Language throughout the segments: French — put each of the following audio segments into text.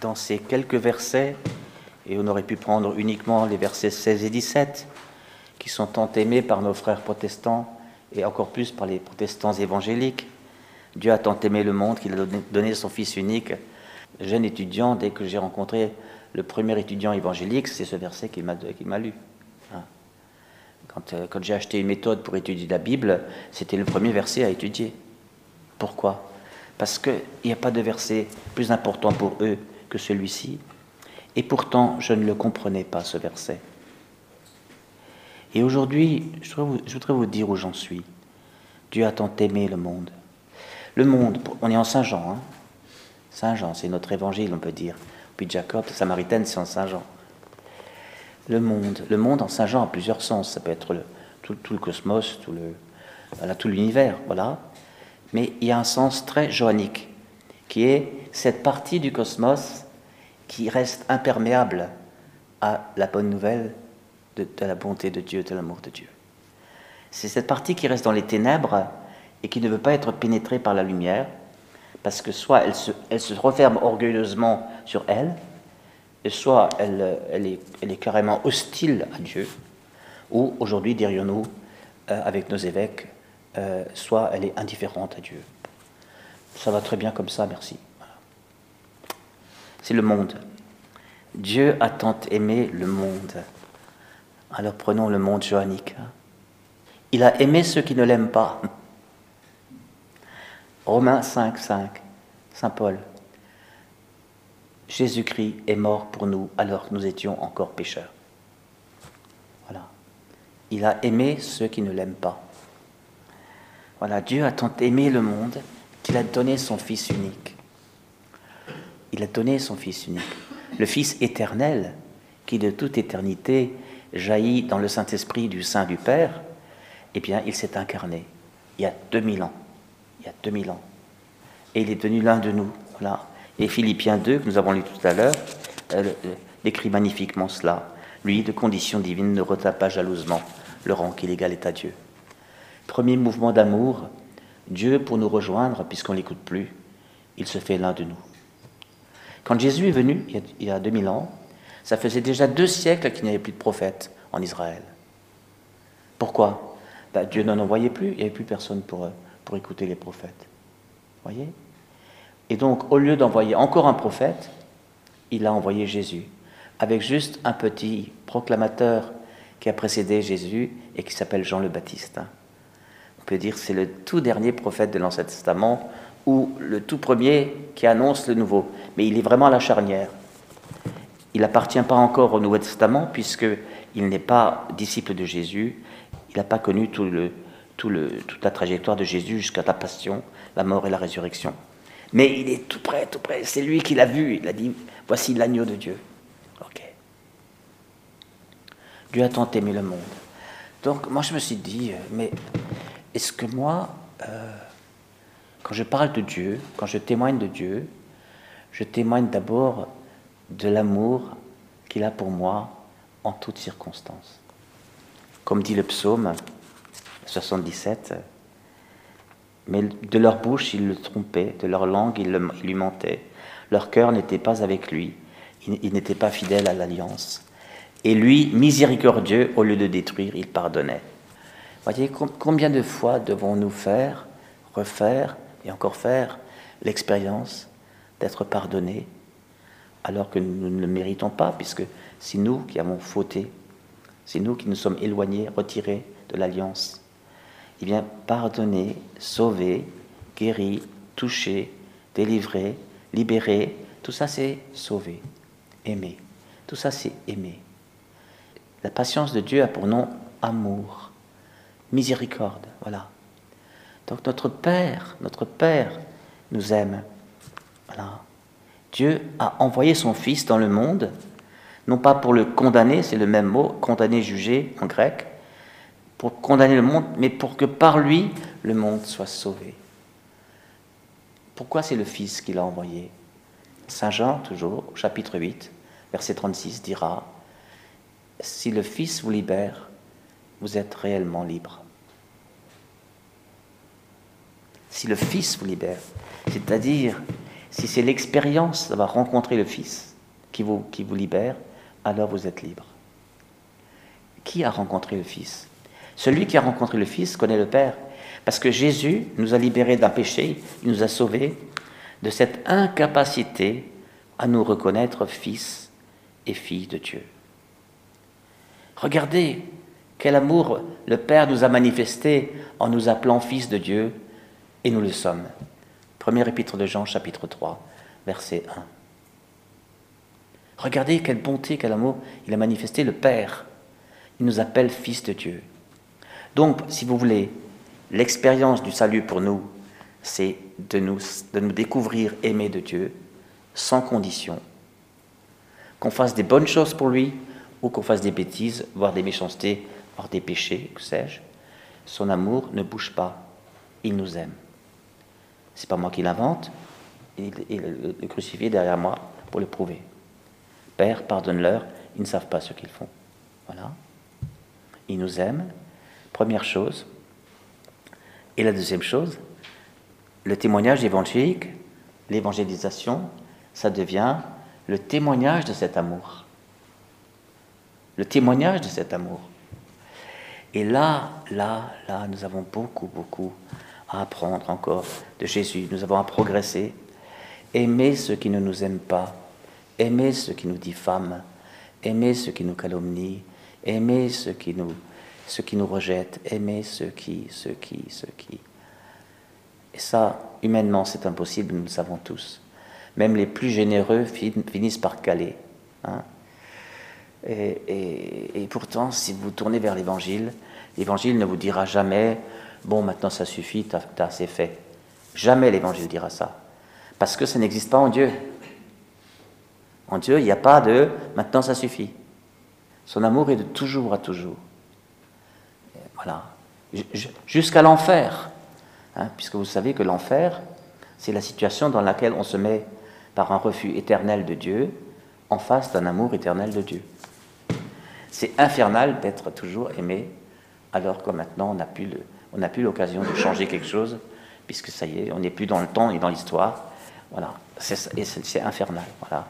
dans ces quelques versets, et on aurait pu prendre uniquement les versets 16 et 17, qui sont tant aimés par nos frères protestants et encore plus par les protestants évangéliques. Dieu a tant aimé le monde qu'il a donné son Fils unique. Jeune étudiant, dès que j'ai rencontré le premier étudiant évangélique, c'est ce verset qu'il m'a lu. Hein. Quand, euh, quand j'ai acheté une méthode pour étudier la Bible, c'était le premier verset à étudier. Pourquoi? Parce qu'il n'y a pas de verset plus important pour eux que celui-ci. Et pourtant, je ne le comprenais pas, ce verset. Et aujourd'hui, je voudrais vous dire où j'en suis. Dieu a tant aimé le monde. Le monde, on est en Saint Jean. Hein Saint Jean, c'est notre évangile, on peut dire. Puis Jacob, Samaritaine, c'est en Saint Jean. Le monde, le monde en Saint Jean a plusieurs sens. Ça peut être tout, le cosmos, tout le, tout l'univers, voilà. Mais il y a un sens très johannique, qui est cette partie du cosmos qui reste imperméable à la bonne nouvelle de, la bonté de Dieu, de l'amour de Dieu. C'est cette partie qui reste dans les ténèbres et qui ne veut pas être pénétrée par la lumière, parce que soit elle se, referme orgueilleusement sur elle, et soit elle, elle, est, elle est carrément hostile à Dieu, ou aujourd'hui, dirions-nous, euh, avec nos évêques, euh, soit elle est indifférente à Dieu. Ça va très bien comme ça, merci. C'est le monde. Dieu a tant aimé le monde. Alors prenons le monde johannique. Il a aimé ceux qui ne l'aiment pas. Romains 5, 5, Saint Paul. Jésus-Christ est mort pour nous alors que nous étions encore pécheurs. Voilà. Il a aimé ceux qui ne l'aiment pas. Voilà, Dieu a tant aimé le monde qu'il a donné son Fils unique. Il a donné son Fils unique. Le Fils éternel qui de toute éternité jaillit dans le Saint-Esprit du sein du Père, eh bien, il s'est incarné il y a 2000 ans. Il y a 2000 ans. Et il est devenu l'un de nous. Voilà. Et Philippiens 2, que nous avons lu tout à l'heure, euh, euh, décrit magnifiquement cela. Lui, de condition divine, ne retape pas jalousement le rang qu'il égalait à Dieu. Premier mouvement d'amour, Dieu, pour nous rejoindre, puisqu'on ne l'écoute plus, il se fait l'un de nous. Quand Jésus est venu, il y a 2000 ans, ça faisait déjà deux siècles qu'il n'y avait plus de prophètes en Israël. Pourquoi? Ben, Dieu n'en envoyait plus, il n'y avait plus personne pour, euh, pour écouter les prophètes. Voyez? Et donc, au lieu d'envoyer encore un prophète, il a envoyé Jésus, avec juste un petit proclamateur qui a précédé Jésus et qui s'appelle Jean le Baptiste. Peut dire c'est le tout dernier prophète de l'Ancien Testament ou le tout premier qui annonce le nouveau. Mais il est vraiment la charnière. Il n'appartient pas encore au Nouveau Testament puisqu'il n'est pas disciple de Jésus. Il n'a pas connu tout le, tout le, toute la trajectoire de Jésus jusqu'à la passion, la mort et la résurrection. Mais il est tout près, tout près. C'est lui qui l'a vu. Il a dit Voici l'agneau de Dieu. Ok. Dieu a tant aimé le monde. Donc, moi, je me suis dit euh, Mais est-ce que moi, euh, quand je parle de Dieu, quand je témoigne de Dieu, je témoigne d'abord de l'amour qu'il a pour moi en toutes circonstances. Comme dit le psaume 77, mais de leur bouche il le trompait, de leur langue il, lui mentait, leur cœur n'était pas avec lui, il, n'était pas fidèle à l'alliance. Et lui, miséricordieux, au lieu de détruire, il pardonnait. Voyez, combien de fois devons-nous faire, refaire et encore faire l'expérience d'être pardonnés alors que nous ne le méritons pas, puisque c'est nous qui avons fauté, c'est nous qui nous sommes éloignés, retirés de l'alliance. Eh bien, pardonner, sauver, guérir, toucher, délivrer, libérer, tout ça c'est sauver, aimer. Tout ça c'est aimer. La patience de Dieu a pour nom amour, miséricorde, voilà. Donc notre Père, notre Père nous aime. Voilà. Dieu a envoyé son Fils dans le monde, non pas pour le condamner, c'est le même mot, condamner, juger en grec, pour condamner le monde, mais pour que par lui, le monde soit sauvé. Pourquoi c'est le Fils qui l'a envoyé? Saint Jean, toujours, chapitre 8, verset 36, dira, Si le Fils vous libère, vous êtes réellement libre. Si le Fils vous libère, c'est-à-dire Si c'est l'expérience d'avoir rencontré le Fils qui vous, qui vous libère, alors vous êtes libre. Qui a rencontré le Fils? Celui qui a rencontré le Fils connaît le Père. Parce que Jésus nous a libérés d'un péché, il nous a sauvés de cette incapacité à nous reconnaître fils et filles de Dieu. Regardez quel amour le Père nous a manifesté en nous appelant fils de Dieu, et nous le sommes. Premier épître de Jean, chapitre 3, verset 1. Regardez quelle bonté, quel amour il a manifesté le Père. Il nous appelle fils de Dieu. Donc, si vous voulez, l'expérience du salut pour nous, c'est de nous, de nous découvrir aimés de Dieu, sans condition. Qu'on fasse des bonnes choses pour lui ou qu'on fasse des bêtises, voire des méchancetés, voire des péchés, que sais-je. Son amour ne bouge pas. Il nous aime. C'est pas moi qui l'invente. Il, le crucifié derrière moi pour le prouver. Père, pardonne-leur, ils ne savent pas ce qu'ils font. Voilà. Il nous aime. Première chose. Et la deuxième chose, le témoignage évangélique, l'évangélisation, ça devient le témoignage de cet amour. Le témoignage de cet amour. Et là, là, là, nous avons beaucoup, beaucoup à apprendre encore de Jésus. Nous avons à progresser. Aimer ceux qui ne nous aiment pas. Aimer ceux qui nous diffament. Aimer ceux qui nous calomnient. Aimer ceux qui nous, ceux qui nous rejettent. Aimer ceux qui, ceux qui, ceux qui. Et ça, humainement, c'est impossible, nous le savons tous. Même les plus généreux finissent par caler. Hein. Et, pourtant, si vous tournez vers l'Évangile, l'Évangile ne vous dira jamais, bon, maintenant ça suffit, t'as as assez fait. Jamais l'Évangile dira ça. Parce que ça n'existe pas en Dieu. En Dieu, il n'y a pas de maintenant ça suffit. Son amour est de toujours à toujours. Voilà. Jusqu'à l'enfer. Hein, puisque vous savez que l'enfer, c'est la situation dans laquelle on se met par un refus éternel de Dieu en face d'un amour éternel de Dieu. C'est infernal d'être toujours aimé alors que maintenant on n'a plus l'occasion de changer quelque chose puisque ça y est, on n'est plus dans le temps et dans l'histoire. Voilà, c'est infernal. Voilà.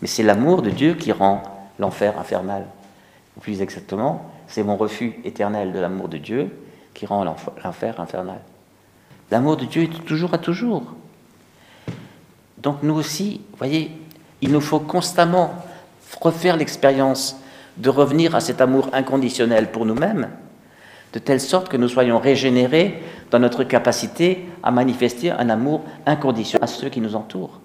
Mais c'est l'amour de Dieu qui rend l'enfer infernal. Ou plus exactement, c'est mon refus éternel de l'amour de Dieu qui rend l'enfer infernal. L'amour de Dieu est toujours à toujours. Donc nous aussi, voyez, il nous faut constamment refaire l'expérience de revenir à cet amour inconditionnel pour nous-mêmes, de telle sorte que nous soyons régénérés dans notre capacité à manifester un amour inconditionnel à ceux qui nous entourent.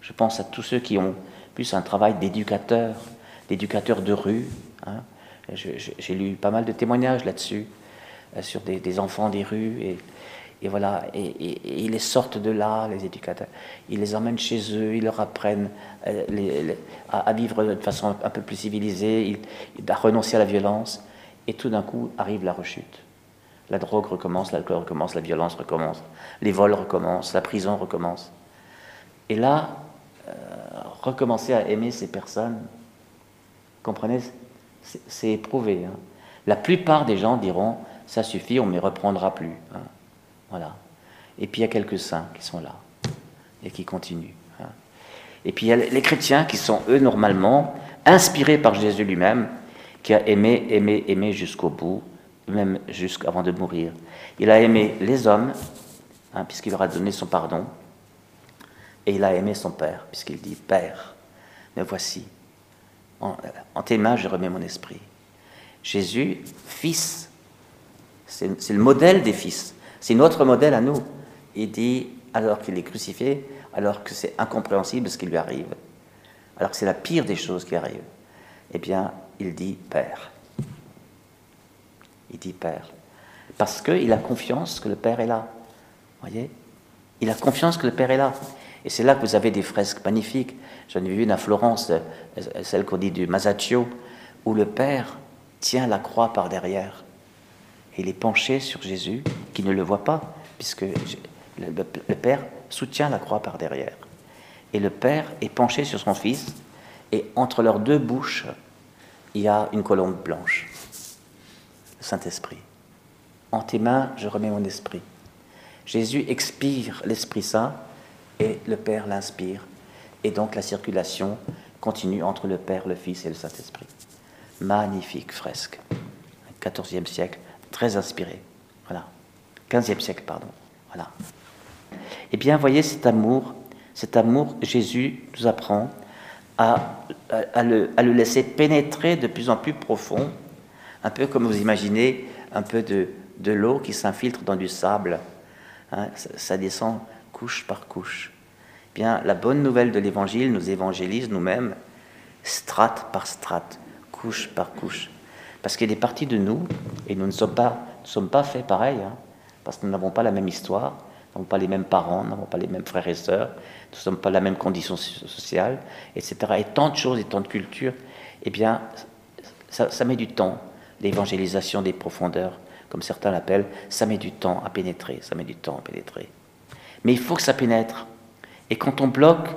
Je pense à tous ceux qui ont plus un travail d'éducateur, d'éducateur de rue. Hein. J'ai lu pas mal de témoignages là-dessus, euh, sur des, enfants des rues, et et voilà, et, ils les sortent de là, les éducateurs. Ils les emmènent chez eux, ils leur apprennent euh, à, vivre de façon un peu plus civilisée, à renoncer à la violence. Et tout d'un coup arrive la rechute. La drogue recommence, l'alcool recommence, la violence recommence, les vols recommencent, la prison recommence. Et là, euh, recommencer à aimer ces personnes, comprenez, c'est éprouvé. Hein. La plupart des gens diront, ça suffit, on ne me reprendra plus. Hein. Et puis il y a quelques saints qui sont là et qui continuent. Hein. Et puis il y a les chrétiens qui sont, eux, normalement, inspirés par Jésus lui-même, qui a aimé, aimé, aimé jusqu'au bout, même jusqu'avant de mourir. Il a aimé les hommes, hein, puisqu'il leur a donné son pardon, et il a aimé son Père, puisqu'il dit Père, me voici, en, en tes mains je remets mon esprit. Jésus, fils, c'est le modèle des fils. C'est notre modèle à nous. Il dit, alors qu'il est crucifié, alors que c'est incompréhensible ce qui lui arrive, alors que c'est la pire des choses qui arrivent, eh bien, il dit Père. Il dit Père. Parce qu'il a confiance que le Père est là. voyez? Il a confiance que le Père est là. Et c'est là que vous avez des fresques magnifiques. J'en ai vu une à Florence, euh, celle qu'on dit du Masaccio, où le Père tient la croix par derrière il est penché sur Jésus, qui ne le voit pas, puisque le, Père soutient la croix par derrière. Et le Père est penché sur son Fils, et entre leurs deux bouches, il y a une colombe blanche. Le Saint-Esprit. En tes mains, je remets mon esprit. Jésus expire l'Esprit Saint et le Père l'inspire. Et donc la circulation continue entre le Père, le Fils et le Saint-Esprit. Magnifique fresque. 14e siècle, très inspiré. Voilà. 15e siècle, pardon. Voilà. Eh bien, voyez cet amour, cet amour, Jésus nous apprend à, le, laisser pénétrer de plus en plus profond, un peu comme vous imaginez un peu de, de l'eau qui s'infiltre dans du sable. Hein, ça, ça, descend couche par couche. Eh bien, la bonne nouvelle de l'Évangile nous évangélise nous-mêmes, strate par strate, couche par couche. Parce qu'il est parti de nous, et nous ne sommes pas, ne sommes pas faits pareil, hein, parce que nous n'avons pas la même histoire, nous n'avons pas les mêmes parents, nous n'avons pas les mêmes frères et sœurs, nous ne sommes pas la même condition sociale, etc. Et tant de choses et tant de cultures, eh bien, ça, ça met du temps, l'évangélisation des profondeurs, comme certains l'appellent, ça met du temps à pénétrer, ça met du temps à pénétrer. Mais il faut que ça pénètre. Et quand on bloque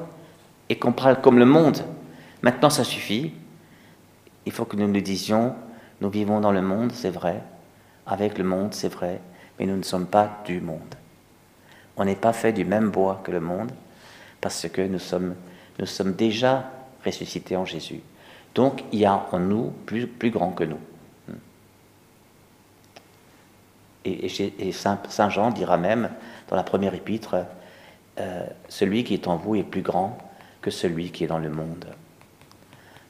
et qu'on parle comme le monde, maintenant ça suffit. Il faut que nous nous disions, nous vivons dans le monde, c'est vrai, avec le monde, c'est vrai, mais nous ne sommes pas du monde. On n'est pas fait du même bois que le monde, parce que nous sommes, nous sommes déjà ressuscités en Jésus. Donc il y a en nous plus, grand que nous. Et, Saint, Jean dira même dans la première épître, euh, celui qui est en vous est plus grand que celui qui est dans le monde.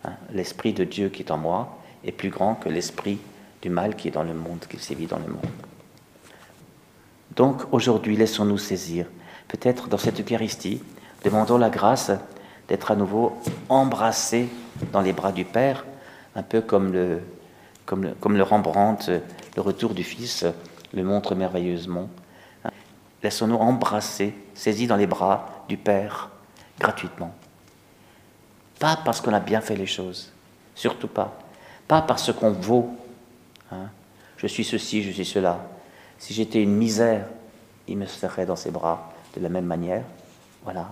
Hein, l'esprit de Dieu qui est en moi est plus grand que l'esprit du mal qui est dans le monde, qui sévit dans le monde. Donc aujourd'hui, laissons-nous saisir, peut-être dans cette Eucharistie, demandons la grâce d'être à nouveau embrassés dans les bras du Père, un peu comme le, comme le, comme le Rembrandt, le retour du Fils, le montre merveilleusement. Laissons-nous embrasser, saisis dans les bras du Père, gratuitement. Pas parce qu'on a bien fait les choses, surtout pas. Pas parce qu'on vaut. Hein. Je suis ceci, je suis cela. Si j'étais une misère, il me serrait dans ses bras de la même manière. Voilà.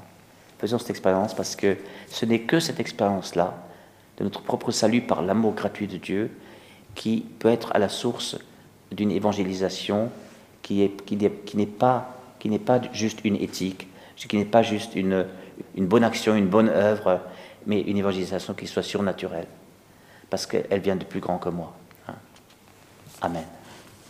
Faisons cette expérience parce que ce n'est que cette expérience-là, de notre propre salut par l'amour gratuit de Dieu, qui peut être à la source d'une évangélisation qui n'est qui pas, pas juste une éthique, qui n'est pas juste une, une bonne action, une bonne œuvre, mais une évangélisation qui soit surnaturelle, parce qu'elle vient de plus grand que moi. Hein. Amen.